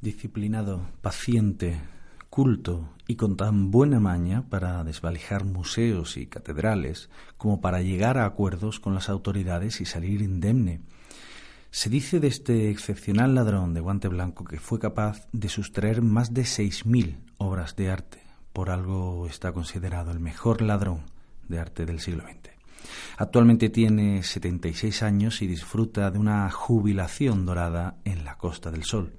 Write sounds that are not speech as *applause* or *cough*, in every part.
Disciplinado, paciente, culto y con tan buena maña para desvalijar museos y catedrales como para llegar a acuerdos con las autoridades y salir indemne. Se dice de este excepcional ladrón de guante blanco que fue capaz de sustraer más de 6.000 obras de arte. Por algo está considerado el mejor ladrón de arte del siglo XX. Actualmente tiene 76 años y disfruta de una jubilación dorada en la Costa del Sol.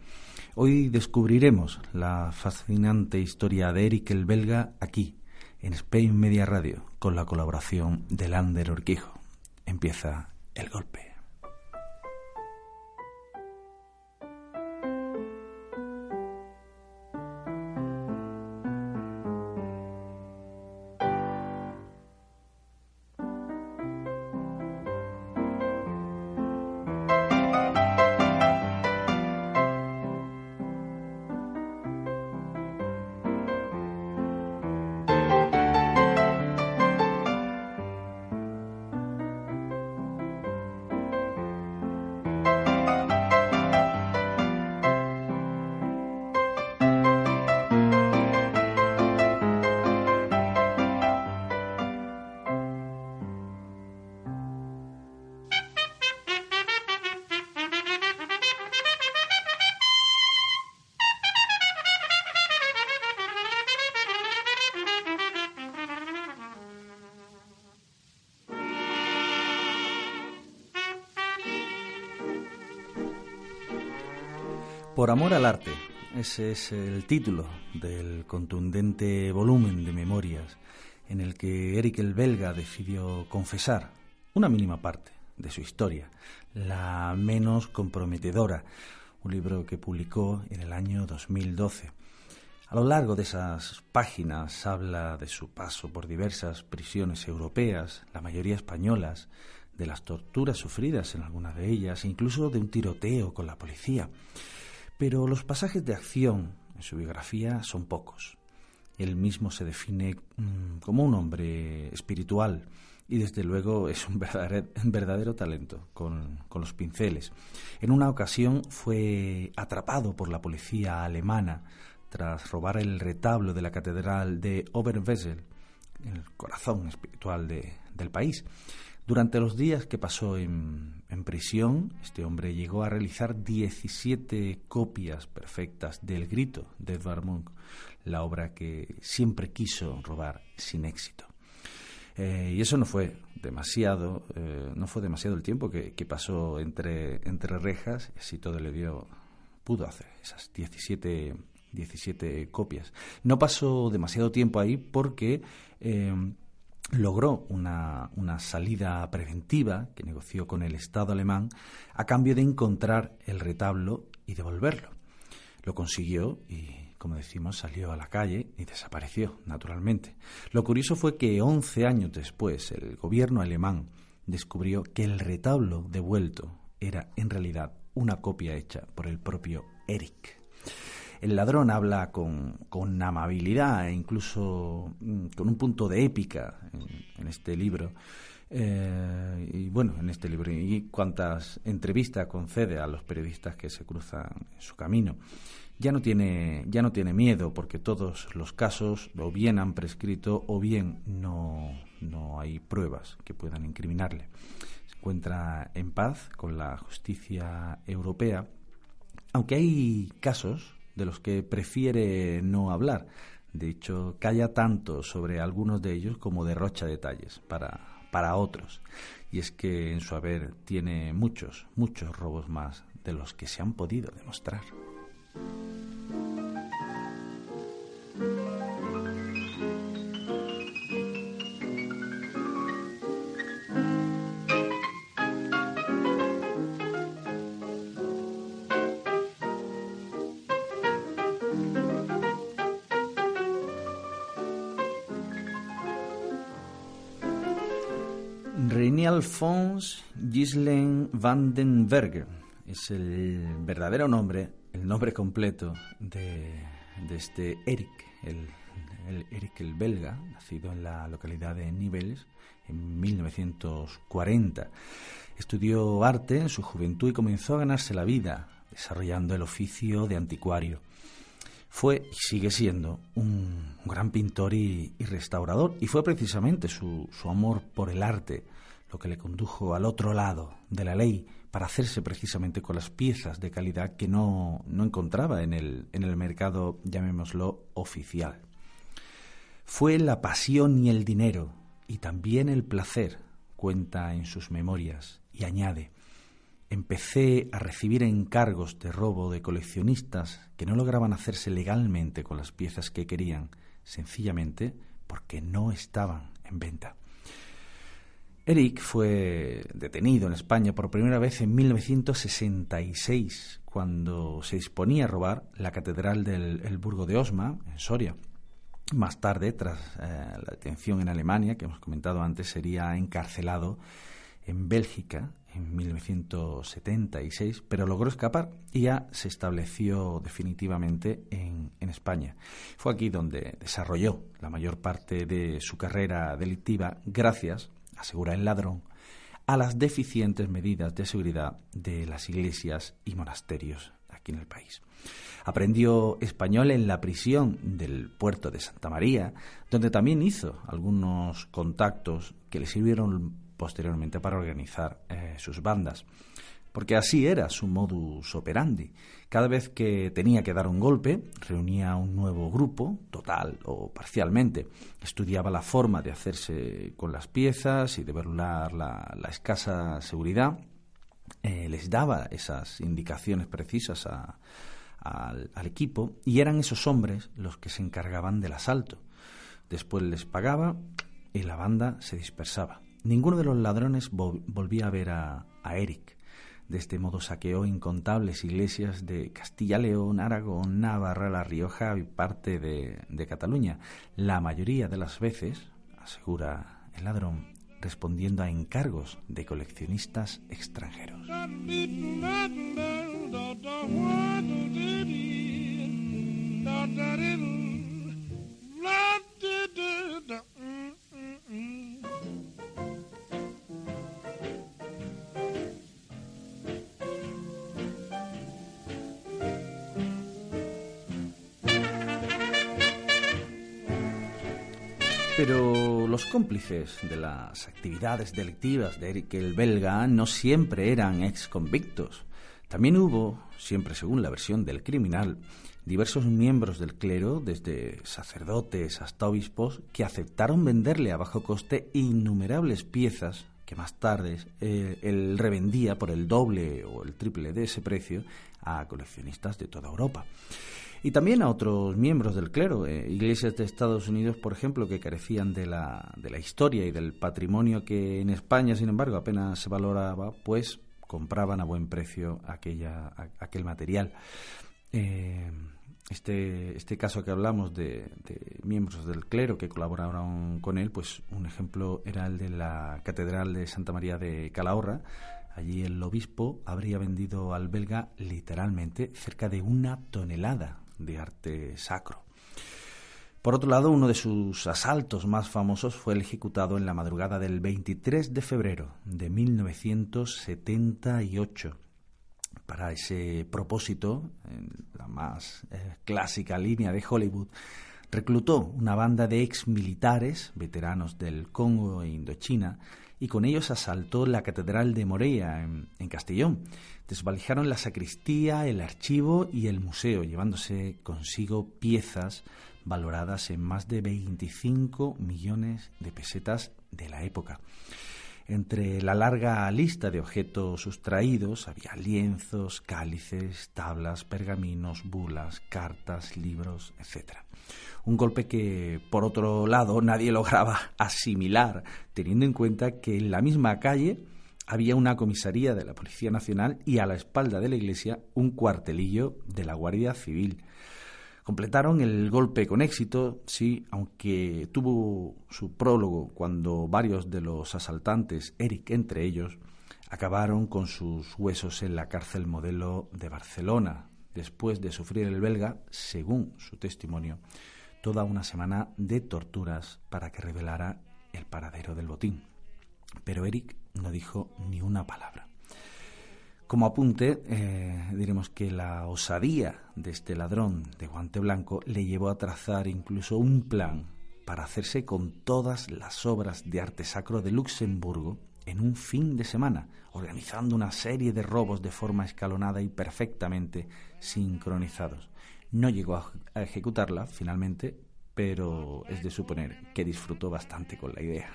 Hoy descubriremos la fascinante historia de Eric el belga aquí, en Spain Media Radio, con la colaboración de Lander Orquijo. Empieza el golpe. Por amor al arte, ese es el título del contundente volumen de memorias en el que Eric el belga decidió confesar una mínima parte de su historia, la menos comprometedora, un libro que publicó en el año 2012. A lo largo de esas páginas habla de su paso por diversas prisiones europeas, la mayoría españolas, de las torturas sufridas en algunas de ellas, incluso de un tiroteo con la policía. Pero los pasajes de acción en su biografía son pocos. Él mismo se define mm, como un hombre espiritual y desde luego *laughs* es un verdadero, talento con, los pinceles. En una ocasión fue atrapado por la policía alemana tras robar el retablo de la catedral de Oberwesel, el corazón espiritual de, del país. Durante los días que pasó en, prisión, este hombre llegó a realizar 17 copias perfectas del Grito de Edvard Munch, la obra que siempre quiso robar sin éxito. Eh, y eso no fue demasiado, eh, no fue demasiado el tiempo que, pasó entre, rejas, así todo le dio, pudo hacer esas 17, 17 copias. No pasó demasiado tiempo ahí porque eh, logró una, salida preventiva que negoció con el Estado alemán a cambio de encontrar el retablo y devolverlo. Lo consiguió y, como decimos, salió a la calle y desapareció, naturalmente. Lo curioso fue que 11 años después el gobierno alemán descubrió que el retablo devuelto era en realidad una copia hecha por el propio Eric. El ladrón habla con, con amabilidad e incluso mm, con un punto de épica en, este libro. Eh, y bueno, en este libro, y cuantas entrevistas concede a los periodistas que se cruzan en su camino. Ya no, tiene, ya no tiene miedo porque todos los casos o bien han prescrito o bien no, no hay pruebas que puedan incriminarle. Se encuentra en paz con la justicia europea, aunque hay casos de los que prefiere no hablar. De hecho, calla tanto sobre algunos de ellos como derrocha detalles para, para otros. Y es que en su haber tiene muchos, muchos robos más de los que se han podido demostrar. Alphonse Gislen van den Berger es el verdadero nombre, el nombre completo de, este Eric, el, Eric el belga, nacido en la localidad de Nivelles en 1940. Estudió arte en su juventud y comenzó a ganarse la vida desarrollando el oficio de anticuario. Fue y sigue siendo un, gran pintor y, restaurador y fue precisamente su amor por el arte lo que le condujo al otro lado de la ley para hacerse precisamente con las piezas de calidad que no, no encontraba en el, en el mercado, llamémoslo, oficial. Fue la pasión y el dinero, y también el placer, cuenta en sus memorias, y añade, empecé a recibir encargos de robo de coleccionistas que no lograban hacerse legalmente con las piezas que querían, sencillamente porque no estaban en venta. Eric fue detenido en España por primera vez en 1966, cuando se disponía a robar la catedral del Burgo de Osma, en Soria. Más tarde, tras eh, la detención en Alemania, que hemos comentado antes, sería encarcelado en Bélgica en 1976, pero logró escapar y ya se estableció definitivamente en, en, España. Fue aquí donde desarrolló la mayor parte de su carrera delictiva gracias asegura el ladrón, a las deficientes medidas de seguridad de las iglesias y monasterios aquí en el país. Aprendió español en la prisión del puerto de Santa María, donde también hizo algunos contactos que le sirvieron posteriormente para organizar eh, sus bandas porque así era su modus operandi. Cada vez que tenía que dar un golpe, reunía un nuevo grupo, o parcialmente. Estudiaba la forma de hacerse con las piezas y de burlar la, escasa seguridad. Eh, les daba esas indicaciones precisas al, al equipo y eran esos hombres los que se encargaban del asalto. Después les pagaba y la banda se dispersaba. Ninguno de los ladrones volvía a ver a Eric de este modo saqueó incontables iglesias de Castilla-León, Aragón, Navarra, La Rioja y parte de, de Cataluña. La mayoría de las veces, asegura el ladrón, respondiendo a encargos de coleccionistas extranjeros. Pero los cómplices de las actividades delictivas de Eric el belga no siempre eran ex convictos. También hubo, siempre según la versión del criminal, diversos miembros del clero, desde sacerdotes hasta obispos, que aceptaron venderle a bajo coste innumerables piezas que más tarde eh, él revendía por el doble o el triple de ese precio a coleccionistas de toda Europa y también a otros miembros del clero, eh, iglesias de Estados Unidos, por ejemplo, que carecían de la, de la historia y del patrimonio que en España, sin embargo, apenas se valoraba, pues compraban a buen precio aquella, aquel material. Eh, este, este caso que hablamos de, de, miembros del clero que colaboraron con él, pues un ejemplo era el de la Catedral de Santa María de Calahorra. Allí el obispo habría vendido al belga literalmente cerca de una tonelada de arte sacro. Por otro lado, uno de sus asaltos más famosos fue el ejecutado en la madrugada del 23 de febrero de 1978. Para ese propósito, en la más eh, clásica línea de Hollywood, reclutó una banda de ex militares, veteranos del Congo e Indochina, y con ellos asaltó la Catedral de Moreia en, Castellón. Desvalijaron la sacristía, el archivo y el museo, llevándose consigo piezas valoradas en más de 25 millones de pesetas de la época. Entre la larga lista de objetos sustraídos había lienzos, cálices, tablas, pergaminos, bulas, cartas, libros, etc. Un golpe que, por otro lado, nadie *laughs* lograba asimilar, teniendo en cuenta que en la misma calle había una comisaría de la Policía Nacional y a la espalda de la iglesia un cuartelillo de la Guardia Civil. Completaron el golpe con éxito, sí, aunque tuvo su prólogo cuando varios de los asaltantes, Eric entre ellos, acabaron con sus huesos en la cárcel modelo de Barcelona, después de sufrir el belga, según su testimonio, toda una semana de torturas para que revelara el paradero del botín. Pero Eric no dijo ni una palabra. Como apunte, eh, diremos que la osadía de este ladrón de guante blanco le llevó a trazar incluso un plan para hacerse con todas las obras de arte sacro de Luxemburgo en un fin de semana, organizando una serie de robos de forma escalonada y perfectamente sincronizados. No llegó a, ejecutarla finalmente, pero es de suponer que disfrutó bastante con la idea.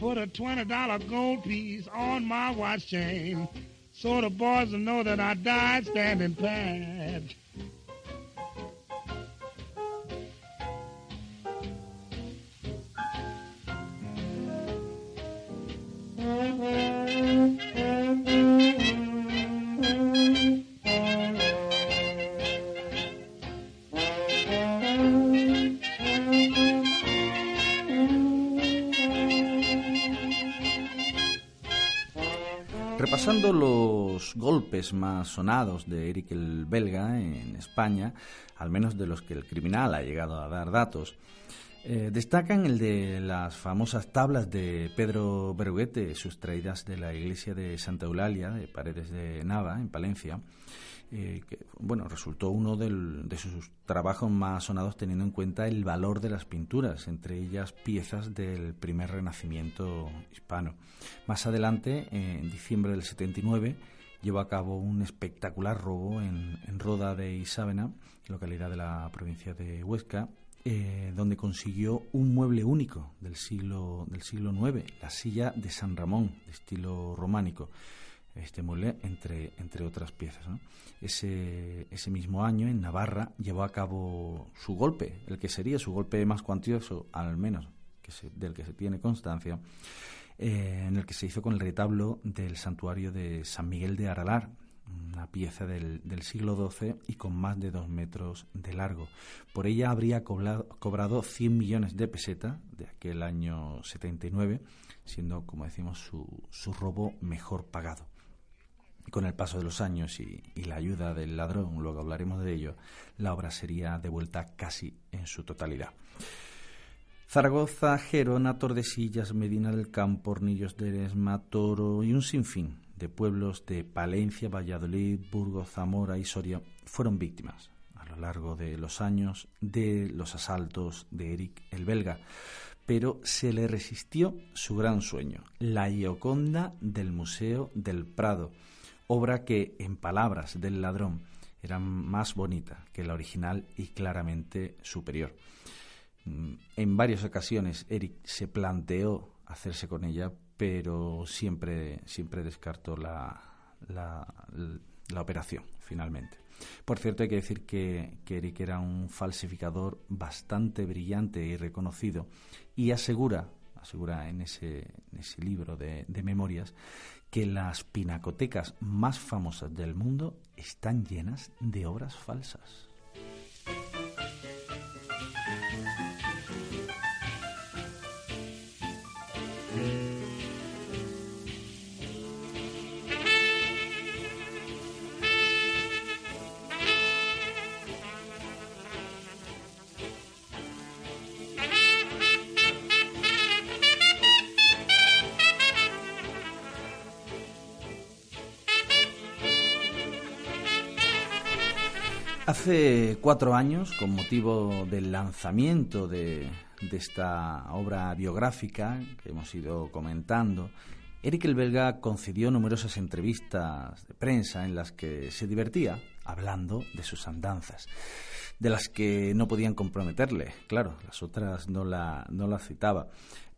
Put a $20 gold piece on my so the boys will know that I died standing pat. Golpes más sonados de Eric el Belga en España, al menos de los que el criminal ha llegado a dar datos, eh, destacan el de las famosas tablas de Pedro Berruguete, sustraídas de la iglesia de Santa Eulalia, de Paredes de Nava, en Palencia, eh, que bueno, resultó uno de sus trabajos más sonados teniendo en cuenta el valor de las pinturas, entre ellas piezas del primer renacimiento hispano. Más adelante, en diciembre del 79, llevó a cabo un espectacular robo en, Roda de Isábena, localidad de la provincia de Huesca, eh, donde consiguió un mueble único del siglo, del siglo IX, la silla de San Ramón, de estilo románico este mueble, entre, entre otras piezas. Ese, ese mismo año, en Navarra, llevó a cabo su golpe, el que sería su golpe más cuantioso, al menos que del que se tiene constancia, eh, en el que se hizo con el retablo del santuario de San Miguel de Aralar, una pieza del, del, siglo XII y con más de dos metros de largo. Por ella habría cobrado, cobrado 100 millones de pesetas de aquel año 79, siendo, como decimos, su, su robo mejor pagado con el paso de los años y, la ayuda del ladrón, luego hablaremos de ello, la obra sería devuelta casi en su totalidad. Zaragoza, Gerona, Tordesillas, Medina del Campo, Hornillos de Eresma, Toro y un sinfín de pueblos de Palencia, Valladolid, Burgos, Zamora y Soria fueron víctimas a lo largo de los años de los asaltos de Eric el belga, pero se le resistió su gran sueño, la Gioconda del Museo del Prado, obra que, en palabras del ladrón, era más bonita que la original y claramente superior. Mm, en varias ocasiones Eric se planteó hacerse con ella, pero siempre, siempre descartó la, la, operación, finalmente. Por cierto, hay que decir que, Eric era un falsificador bastante brillante y reconocido y asegura, asegura en ese, en ese libro de memorias, que las pinacotecas más famosas del mundo están llenas de obras falsas. Hace cuatro años, con motivo del lanzamiento de, esta obra biográfica que hemos ido comentando, Eric el Belga concedió numerosas entrevistas de prensa en las que se divertía hablando de sus andanzas, de las que no podían comprometerle, claro, las otras no la, no la citaba.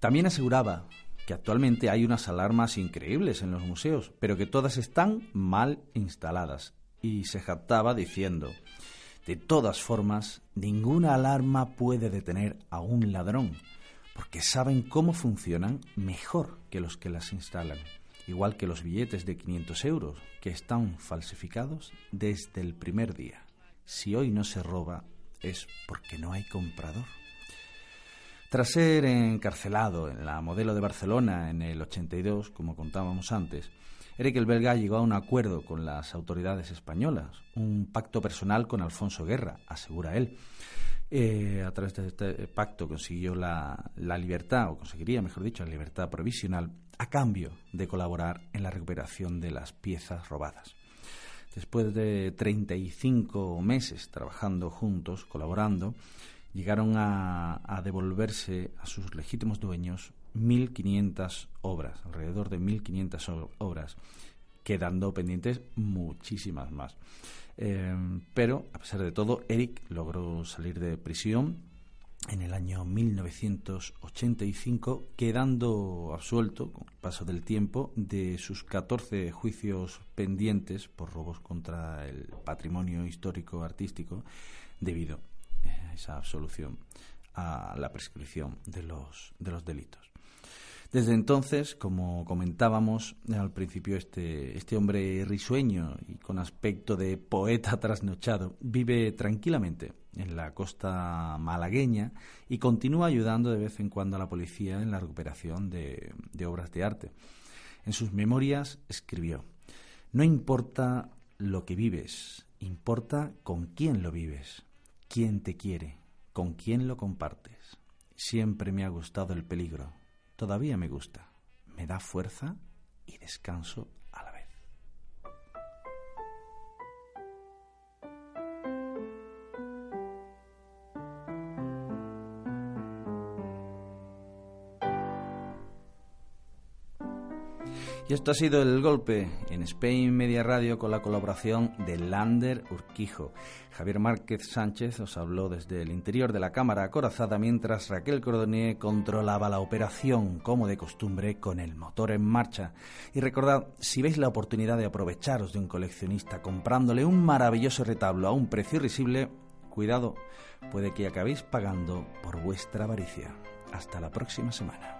También aseguraba que actualmente hay unas alarmas increíbles en los museos, pero que todas están mal instaladas, y se jactaba diciendo de todas formas, ninguna alarma puede detener a un ladrón, porque saben cómo funcionan mejor que los que las instalan, igual que los billetes de 500 euros, que están falsificados desde el primer día. Si hoy no se roba, es porque no hay comprador. Tras ser encarcelado en la modelo de Barcelona en el 82, como contábamos antes, Eric el belga llegó a un acuerdo con las autoridades españolas, un pacto personal con Alfonso Guerra, asegura él. Eh, a través de este pacto consiguió la, la, libertad, o conseguiría, mejor dicho, la libertad provisional, a cambio de colaborar en la recuperación de las piezas robadas. Después de 35 meses trabajando juntos, colaborando, llegaron a, devolverse a sus legítimos dueños 1.500 obras, alrededor de 1.500 obras, quedando pendientes muchísimas más. Eh, pero, a pesar de todo, Eric logró salir de prisión en el año 1985, quedando absuelto, con el paso del tiempo, de sus 14 juicios pendientes por robos contra el patrimonio histórico artístico, debido esa absolución a la prescripción de los, de los delitos. Desde entonces, como comentábamos al principio, este, este hombre risueño y con aspecto de poeta *laughs* trasnochado vive tranquilamente en la costa malagueña y continúa ayudando de vez en cuando a la policía en la recuperación de, de obras de arte. En sus memorias escribió, No importa lo que vives, importa con quién lo vives quién te quiere, con quién lo compartes. Siempre me ha gustado el peligro, todavía me gusta, me da fuerza y descanso esto ha sido el golpe en Spain Media Radio con la colaboración de Lander Urquijo. Javier Márquez Sánchez os habló desde el interior de la cámara acorazada mientras Raquel Cordonier controlaba la operación, como de costumbre, con el motor en marcha. Y recordad, si veis la oportunidad de aprovecharos de un coleccionista comprándole un maravilloso retablo a un precio irrisible, cuidado, puede que acabéis pagando por vuestra avaricia. Hasta la próxima semana.